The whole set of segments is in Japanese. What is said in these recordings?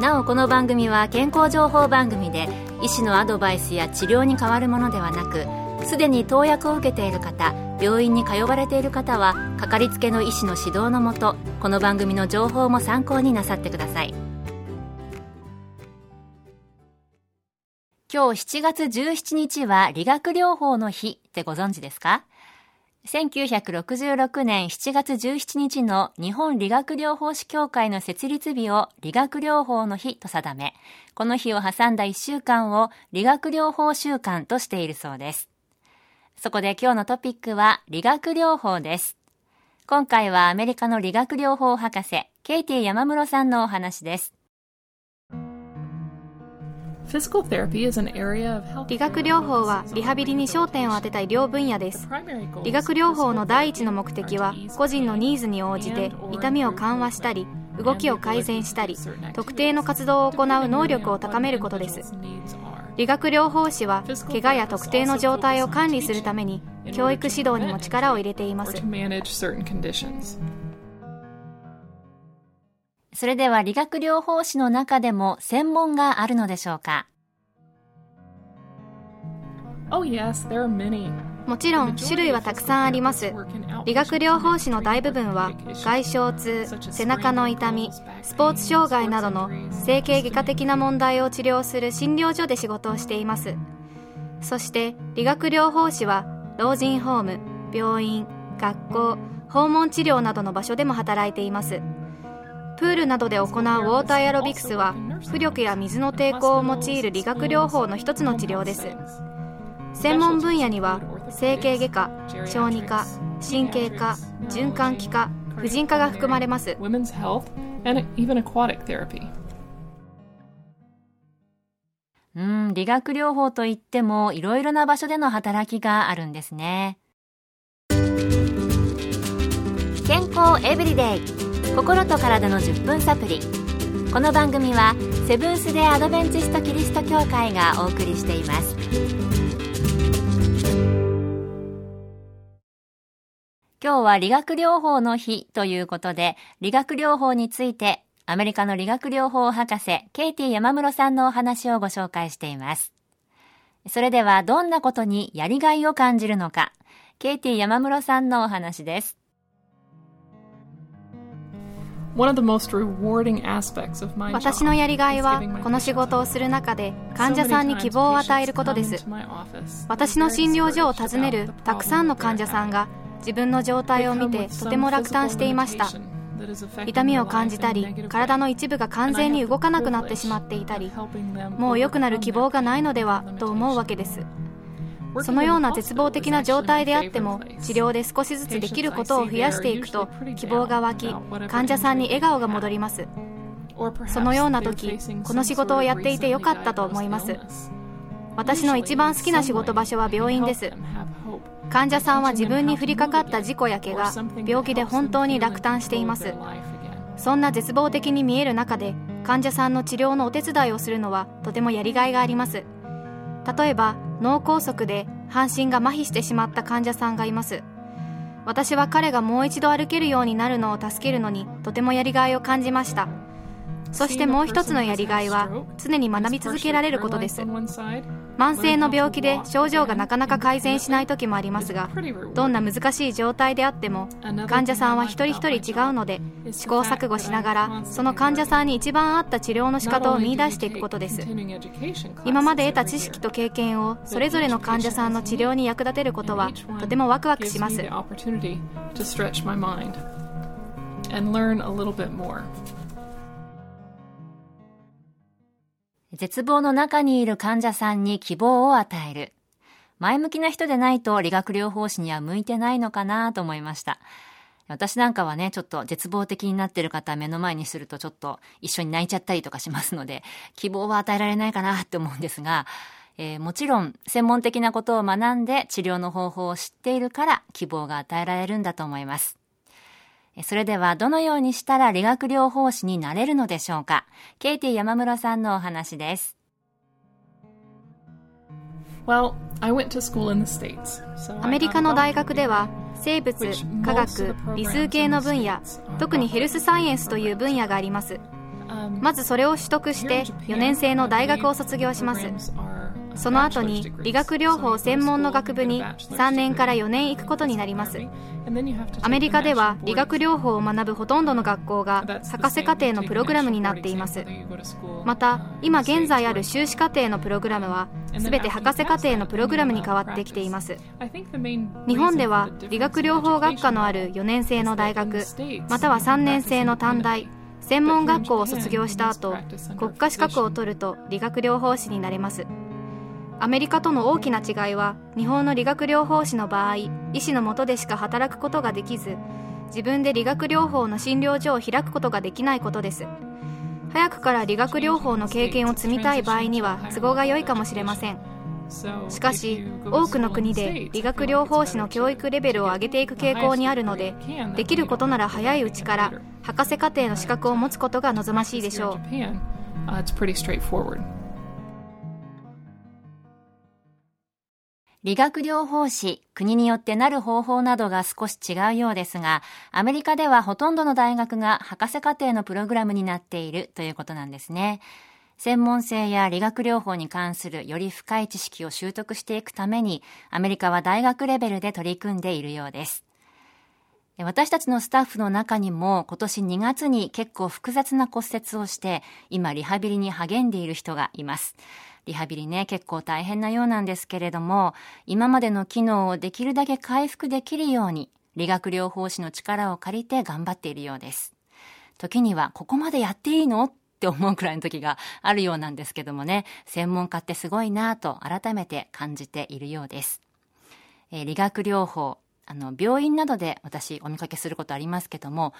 なおこの番組は健康情報番組で医師のアドバイスや治療に変わるものではなくすでに投薬を受けている方病院に通われている方はかかりつけの医師の指導のもとこの番組の情報も参考になさってください。今日7月17日は理学療法の日ってご存知ですか？1966年7月17日の日本理学療法士協会の設立日を理学療法の日と定め、この日を挟んだ1週間を理学療法週間としているそうです。そこで今日のトピックは理学療法です。今回はアメリカの理学療法博士、ケイティ山室さんのお話です。理学療法はリハビリに焦点を当てた医療分野です。理学療法の第一の目的は個人のニーズに応じて痛みを緩和したり動きを改善したり特定の活動を行う能力を高めることです。理学療法士は怪我や特定の状態を管理するために教育指導にも力を入れていますそれでは理学療法士の中でも専門があるのでしょうか？Oh, yes, there are many. もちろん種類はたくさんあります。理学療法士の大部分は外傷痛背中の痛みスポーツ障害などの整形外科的な問題を治療する診療所で仕事をしています。そして理学療法士は老人ホーム病院学校訪問治療などの場所でも働いていますプールなどで行うウォーターエアロビクスは浮力や水の抵抗を用いる理学療法の一つの治療です。専門分野には整形外科小児科神経科循環器科婦人科が含まれます。うん理学療法といってもいろいろな場所での働きがあるんですね。健康エブリデイ心と体の10分サプリ。この番組はセブンス・デ・アドベンチスト・キリスト教会がお送りしています。今日は理学療法の日ということで理学療法についてアメリカの理学療法博士ケイティ山室さんのお話をご紹介しています。それではどんなことにやりがいを感じるのかケイティ山室さんのお話です。私のやりがいはこの仕事をする中で患者さんに希望を与えることです。私の診療所を訪ねるたくさんの患者さんが自分の状態を見てとても落胆していました。痛みを感じたり体の一部が完全に動かなくなってしまっていたりもう良くなる希望がないのではと思うわけですそのような絶望的な状態であっても治療で少しずつできることを増やしていくと希望が湧き患者さんに笑顔が戻ります。そのような時この仕事をやっていてよかったと思います。私の一番好きな仕事場所は病院です。患者さんは自分に降りかかった事故や怪我病気で本当に落胆しています。そんな絶望的に見える中で患者さんの治療のお手伝いをするのはとてもやりがいがあります。例えば脳梗塞で半身が麻痺してしまった患者さんがいます。私は彼がもう一度歩けるようになるのを助けるのにとてもやりがいを感じました。そしてもう一つのやりがいは常に学び続けられることです。慢性の病気で症状がなかなか改善しない時もありますがどんな難しい状態であっても患者さんは一人一人違うので試行錯誤しながらその患者さんに一番合った治療の仕方を見出していくことです。今まで得た知識と経験をそれぞれの患者さんの治療に役立てることはとてもワクワクします。絶望の中にいる患者さんに希望を与える。前向きな人でないと理学療法士には向いてないのかなと思いました。私なんかはね、ちょっと絶望的になっている方目の前にするとちょっと一緒に泣いちゃったりとかしますので、希望は与えられないかなって思うんですが、えー、もちろん専門的なことを学んで治療の方法を知っているから希望が与えられるんだと思います。それではどのようにしたら理学療法士になれるのでしょうか？ケイティ山室さんのお話です。アメリカの大学では生物、科学、理数系の分野、特にヘルスサイエンスという分野があります。まずそれを取得して4年生の大学を卒業します。その後に理学療法専門の学部に3年から4年行くことになります。アメリカでは理学療法を学ぶほとんどの学校が博士課程のプログラムになっています。また今現在ある修士課程のプログラムは全て博士課程のプログラムに変わってきています。日本では理学療法学科のある4年生の大学または3年生の短大専門学校を卒業した後国家資格を取ると理学療法士になれます。アメリカとの大きな違いは日本の理学療法士の場合医師のもとでしか働くことができず自分で理学療法の診療所を開くことができないことです。早くから理学療法の経験を積みたい場合には都合が良いかもしれません。しかし多くの国で理学療法士の教育レベルを上げていく傾向にあるのでできることなら早いうちから博士課程の資格を持つことが望ましいでしょう。理学療法士、国によってなる方法などが少し違うようですが、アメリカではほとんどの大学が博士課程のプログラムになっているということなんですね。専門性や理学療法に関するより深い知識を習得していくために、アメリカは大学レベルで取り組んでいるようです。私たちのスタッフの中にも今年2月に結構複雑な骨折をして今リハビリに励んでいる人がいます。リハビリね、結構大変なようなんですけれども、今までの機能をできるだけ回復できるように、理学療法士の力を借りて頑張っているようです。時には、ここまでやっていいの？って思うくらいの時があるようなんですけどもね、専門家ってすごいなぁと改めて感じているようです。えー、理学療法、あの、病院などで私お見かけすることありますけども、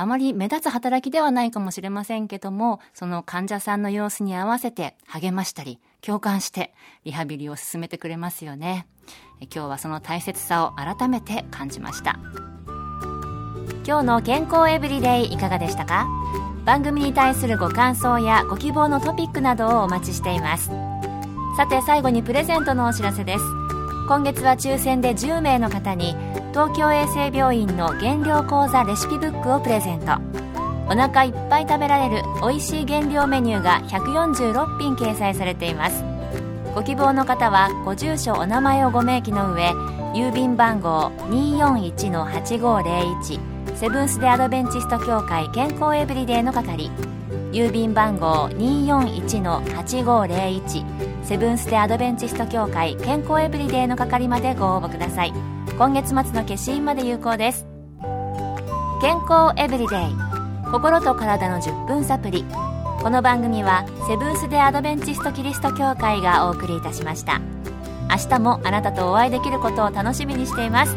あまり目立つ働きではないかもしれませんけども、その患者さんの様子に合わせて励ましたり、共感してリハビリを進めてくれますよね。今日はその大切さを改めて感じました。今日の健康エブリデイいかがでしたか？番組に対するご感想やご希望のトピックなどをお待ちしています。さて最後にプレゼントのお知らせです。今月は抽選で10名の方に東京衛生病院の減量講座レシピブックをプレゼント。お腹いっぱい食べられる美味しい減量メニューが146品掲載されています。ご希望の方はご住所お名前をご明記の上郵便番号241-8501セブンス・デ・アドベンチスト協会健康エブリデイの係。郵便番号241-8501セブンス・デ・アドベンチスト協会健康エブリデイの係までご応募ください。今月末の消印まで有効です。健康エブリデイ。心と体の10分サプリ。この番組はセブンス・デ・アドベンチスト・キリスト教会がお送りいたしました。明日もあなたとお会いできることを楽しみにしています。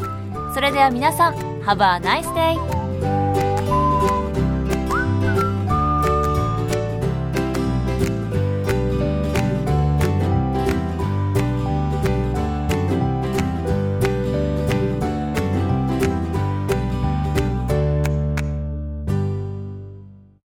それでは皆さん Have a nice day!